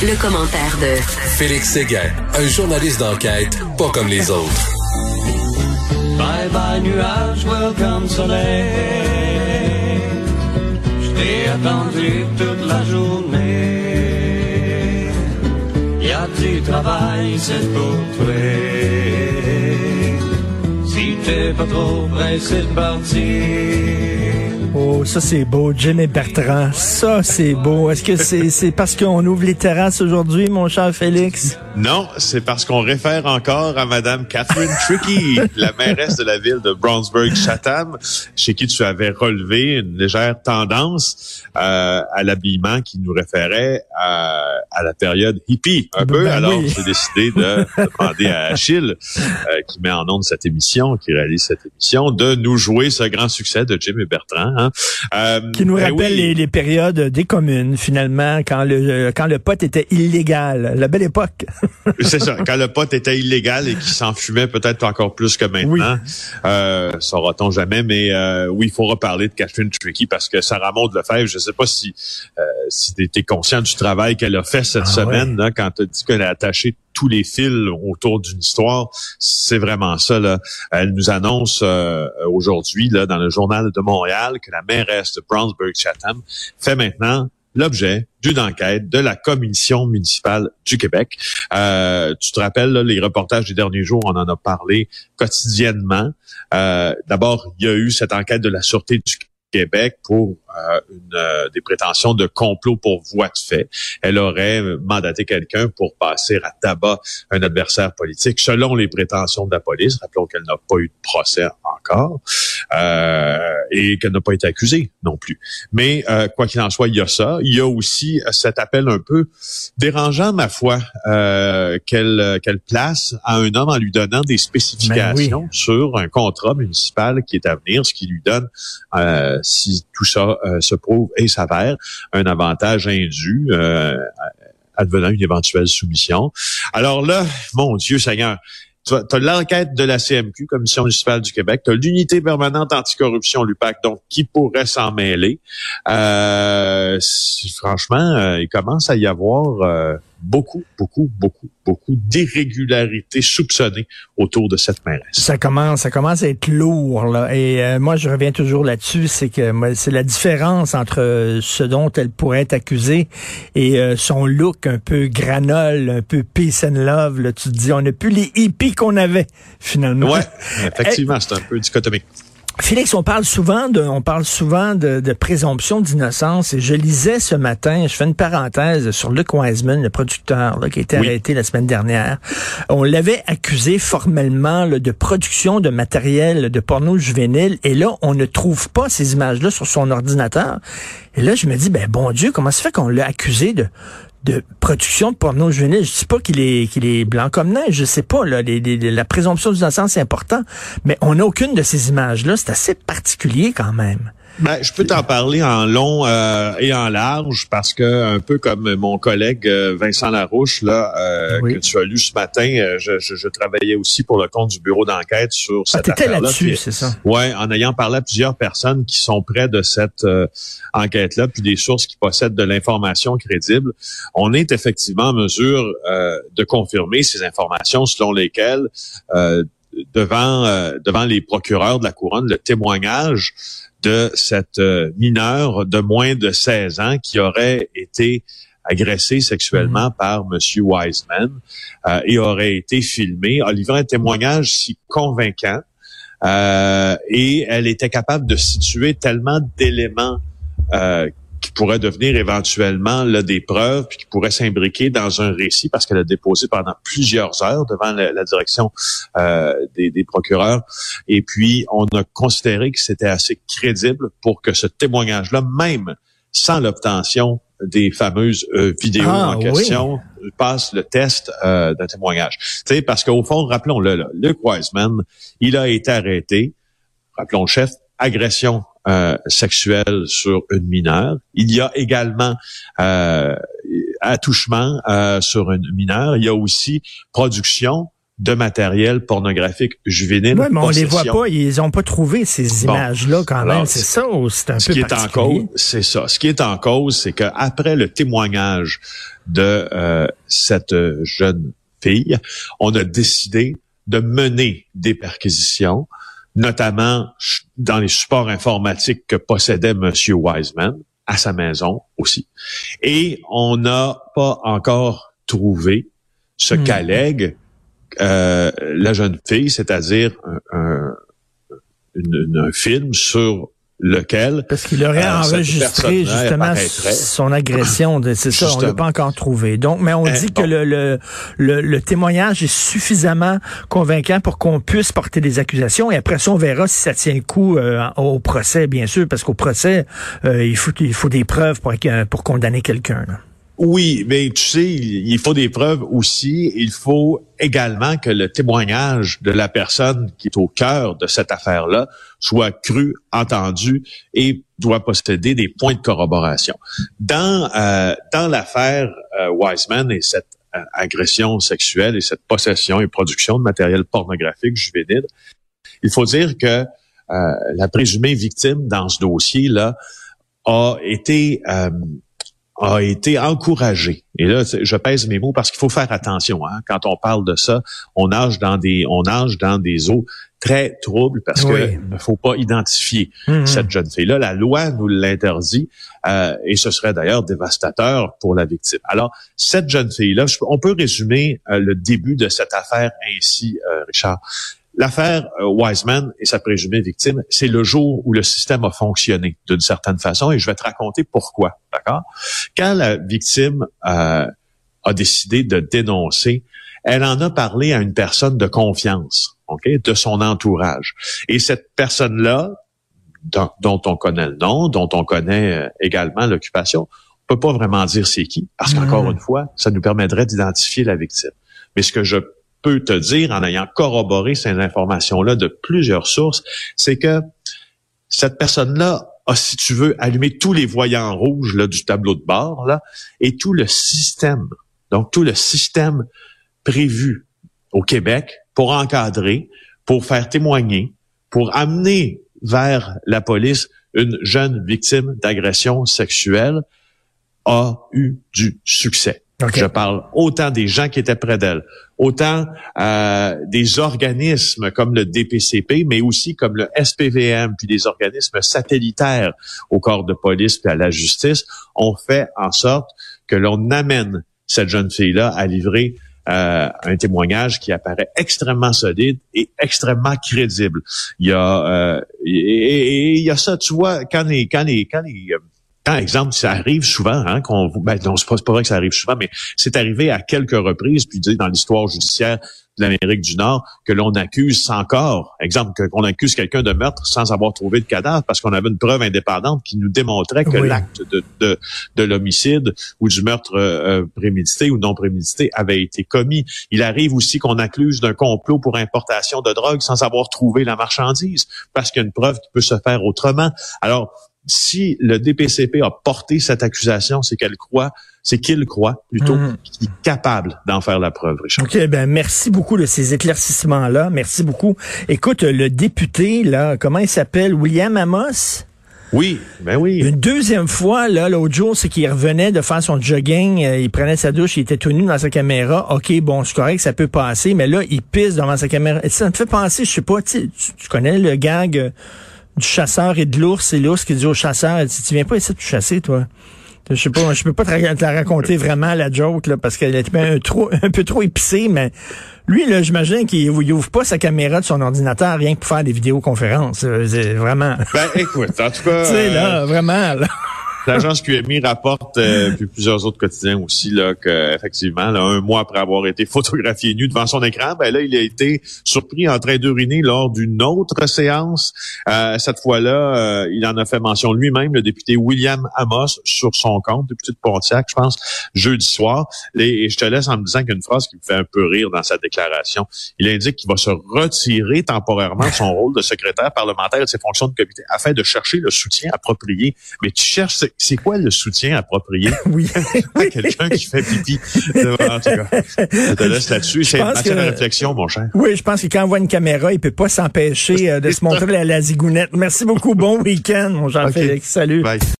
Le, commentaire de Félix Séguin, un journaliste d'enquête pas comme les autres. Bye bye nuage, welcome soleil. Je t'ai attendu toute la journée. Y a du travail, c'est pour toi? Si t'es pas trop pressé de partir. Oh, ça c'est beau, Jimmy Bertrand. Ça c'est beau. Est-ce que c'est c'est parce qu'on ouvre les terrasses aujourd'hui, mon cher Félix? Non, c'est parce qu'on réfère encore à Madame Catherine Tricky, la mairesse de la ville de Brownsburg-Chatham, chez qui tu avais relevé une légère tendance euh, à l'habillement qui nous référait à, à, la période hippie, un peu. Ben Alors, oui. j'ai décidé de demander à Achille, euh, qui met en onde cette émission, qui réalise cette émission, de nous jouer ce grand succès de Jim et Bertrand. Hein. Euh, Qui nous ben rappelle oui. les, les périodes des communes, finalement, quand le quand le pot était illégal. La belle époque. C'est ça. Quand le pot était illégal et qu'il s'en fumait peut-être encore plus que maintenant, euh, saura-t-on jamais. Mais euh, oui, il faut reparler de Catherine Tricky parce que Sarah Maud Lefebvre, je ne sais pas si euh, si tu étais conscient du travail qu'elle a fait cette Ah semaine là, quand tu dit qu'elle a attaché tous les fils autour d'une histoire. C'est vraiment ça. Là. Elle nous annonce euh, aujourd'hui là, dans le journal de Montréal que la mairesse de Brownsburg-Chatham fait maintenant l'objet d'une enquête de la commission municipale du Québec. Euh, tu te rappelles, là, les reportages des derniers jours, on en a parlé quotidiennement. Euh, D'abord, il y a eu cette enquête de la Sûreté du Québec pour euh, une, euh, des prétentions de complot pour voie de fait. Elle aurait mandaté quelqu'un pour passer à tabac un adversaire politique, selon les prétentions de la police. Rappelons qu'elle n'a pas eu de procès encore et qu'elle n'a pas été accusée non plus. Mais euh, quoi qu'il en soit, il y a ça. Il y a aussi cet appel un peu dérangeant, ma foi, euh, qu'elle qu'elle place à un homme en lui donnant des spécifications sur un contrat municipal qui est à venir, ce qui lui donne, euh, si tout ça euh, se prouve et s'avère, un avantage indu. Euh, advenant une éventuelle soumission. Alors là, mon Dieu Seigneur, tu as l'enquête de la CMQ, Commission municipale du Québec, tu as l'unité permanente anticorruption, l'UPAC, donc qui pourrait s'en mêler. Euh, si- franchement, euh, il commence à y avoir euh, beaucoup, beaucoup, beaucoup, beaucoup d'irrégularités soupçonnées autour de cette mairesse. Ça commence, ça commence à être lourd là. Et euh, moi, je reviens toujours là-dessus, c'est que c'est la différence entre euh, ce dont elle pourrait être accusée et euh, son look un peu granole, un peu peace and love. Là. Tu te dis, on n'a plus les hippies qu'on avait finalement. Ouais, effectivement, c'est un peu dichotomique. Félix, on parle souvent de, on parle souvent de, de présomption d'innocence et je lisais ce matin, je fais une parenthèse sur Luc Wiseman, le producteur là, qui a été Oui. arrêté la semaine dernière. On l'avait accusé formellement là, de production de matériel de porno juvénile et là, on ne trouve pas ces images-là sur son ordinateur. Et là, je me dis, ben bon Dieu, comment se fait qu'on l'a accusé de de production de porno juvénile. Je dis pas qu'il est est blanc comme neige, je sais pas là, la présomption d'innocence c'est important, mais on n'a aucune de ces images là, c'est assez particulier quand même. Ben, je peux t'en parler en long euh, et en large parce que un peu comme mon collègue euh, Vincent Larouche là euh, Oui. que tu as lu ce matin, euh, je, je- je travaillais aussi pour le compte du bureau d'enquête sur Ah, cette t'étais affaire-là. là-dessus, c'est ça. Ouais, en ayant parlé à plusieurs personnes qui sont près de cette euh, enquête-là, puis des sources qui possèdent de l'information crédible, on est effectivement en mesure euh, de confirmer ces informations selon lesquelles euh, devant euh, devant les procureurs de la couronne, le témoignage de cette euh, mineure de moins de 16 ans qui aurait été agressée sexuellement par Monsieur Wiseman euh, et aurait été filmée, a livré un témoignage si convaincant euh, et elle était capable de situer tellement d'éléments euh, qui pourraient devenir éventuellement là, des preuves, puis qui pourraient s'imbriquer dans un récit parce qu'elle a déposé pendant plusieurs heures devant la, la direction euh, des, des procureurs. Et puis, on a considéré que c'était assez crédible pour que ce témoignage-là, même sans l'obtention des fameuses euh, vidéos Ah, en oui. question, passe le test euh, d'un témoignage. Tu sais, parce qu'au fond, rappelons-le, Luke Wiseman, il a été arrêté, rappelons le chef, agression euh, sexuelle sur une mineure. Il y a également euh, attouchement euh, sur une mineure. Il y a aussi production de matériel pornographique juvénile. Oui, mais on les voit pas, ils ont pas trouvé ces images-là quand même. C'est ça ou c'est un ce peu qui est en cause, c'est ça. Ce qui est en cause, c'est qu'après le témoignage de euh, cette jeune fille, on a décidé de mener des perquisitions, notamment dans les supports informatiques que possédait M. Wiseman, à sa maison aussi. Et on n'a pas encore trouvé ce qu'allègue euh, la jeune fille, c'est-à-dire un, un, film sur lequel parce qu'il aurait euh, enregistré justement son agression c'est ça on l'a pas encore trouvé. Donc mais on eh, dit que le, le, le, témoignage est suffisamment convaincant pour qu'on puisse porter des accusations. Et après ça on verra si ça tient le coup euh, au procès bien sûr parce qu'au procès euh, il faut il faut des preuves pour pour condamner quelqu'un oui, mais tu sais, il faut des preuves aussi. Il faut également que le témoignage de la personne qui est au cœur de cette affaire-là soit cru, entendu et doit posséder des points de corroboration. Dans euh, dans l'affaire euh, Wiseman et cette euh, agression sexuelle et cette possession et production de matériel pornographique juvénile, il faut dire que la présumée victime dans ce dossier-là a été a été encouragé. Et là, je pèse mes mots parce qu'il faut faire attention. Hein? Quand on parle de ça, on nage dans des, on nage dans des eaux très troubles parce qu'il ne faut pas identifier mm-hmm. cette jeune fille-là. La loi nous l'interdit euh, et ce serait d'ailleurs dévastateur pour la victime. Alors, cette jeune fille-là, on peut résumer euh, le début de cette affaire ainsi, euh, Richard. L'affaire euh, Wiseman et sa présumée victime, c'est le jour où le système a fonctionné d'une certaine façon et je vais te raconter pourquoi, d'accord? Quand la victime euh, a décidé de dénoncer, elle en a parlé à une personne de confiance, ok, de son entourage. Et cette personne-là, dont, on connaît le nom, dont on connaît euh, également l'occupation, on peut pas vraiment dire c'est qui, parce qu'encore mmh. une fois, ça nous permettrait d'identifier la victime. Mais ce que je peux te dire, en ayant corroboré ces informations-là de plusieurs sources, c'est que cette personne-là a, si tu veux, allumé tous les voyants rouges là, du tableau de bord là, et tout le système, donc tout le système prévu au Québec pour encadrer, pour faire témoigner, pour amener vers la police une jeune victime d'agression sexuelle a eu du succès. Je parle autant des gens qui étaient près d'elle, autant euh, des organismes comme le DPCP, mais aussi comme le SPVM, puis des organismes satellitaires au corps de police puis à la justice, ont fait en sorte que l'on amène cette jeune fille-là à livrer euh, un témoignage qui apparaît extrêmement solide et extrêmement crédible. Il y a euh, et, il y a ça, tu vois, quand les quand les quand les par exemple, ça arrive souvent, hein, qu'on, ben non, c'est pas, pas vrai que ça arrive souvent, mais c'est arrivé à quelques reprises, puis dans l'histoire judiciaire de l'Amérique du Nord, que l'on accuse encore, exemple, qu'on accuse quelqu'un de meurtre sans avoir trouvé de cadavre, parce qu'on avait une preuve indépendante qui nous démontrait que l'acte de, de, de l'homicide ou du meurtre euh, prémédité ou non prémédité avait été commis. Il arrive aussi qu'on accuse d'un complot pour importation de drogue sans avoir trouvé la marchandise, parce qu'il y a une preuve qui peut se faire autrement. Alors, si le DPCP a porté cette accusation, c'est qu'elle croit, c'est qu'il croit plutôt mhm. qu'il est capable d'en faire la preuve, Richard. OK, ben merci beaucoup de ces éclaircissements-là. Merci beaucoup. Écoute, le député, là, comment il s'appelle? William Amos? Oui, ben oui. Une deuxième fois, là, l'autre jour, c'est qu'il revenait de faire son jogging, euh, il prenait sa douche, il était tout nu dans sa caméra. OK, bon, c'est correct, ça peut passer, mais là, il pisse devant sa caméra. Ça me fait penser, je sais pas, tu, tu connais le gag... Du chasseur et de l'ours, et l'ours qui dit au chasseur, elle dit, tu viens pas essayer de chasser, toi? Je sais pas, je peux pas te, la raconter vraiment la joke là, parce qu'elle est un, trop, un peu trop épicée, mais lui là, j'imagine qu'il ouvre pas sa caméra de son ordinateur rien que pour faire des vidéoconférences. C'est vraiment. Ben écoute, en tout cas. tu sais là, euh, vraiment là. L'agence QMI rapporte, euh, puis plusieurs autres quotidiens aussi, là, que effectivement, là, un mois après avoir été photographié nu devant son écran, ben là, il a été surpris en train d'uriner lors d'une autre séance. Euh, cette fois-là, euh, il en a fait mention lui-même, le député William Amos, sur son compte, député de Pontiac, je pense, jeudi soir. Et, je te laisse en me disant qu'il y a une phrase qui me fait un peu rire dans sa déclaration. Il indique qu'il va se retirer temporairement de son rôle de secrétaire parlementaire et de ses fonctions de comité afin de chercher le soutien approprié. Mais tu cherches c'est quoi le soutien approprié oui. à quelqu'un qui fait pipi? En tout cas, je te laisse là-dessus. C'est matière de réflexion, mon cher. Oui, je pense que quand on voit une caméra, il peut pas s'empêcher euh, de se montrer à la zigounette. Merci beaucoup. Bon week-end, mon Jean-Félix. Salut. Bye.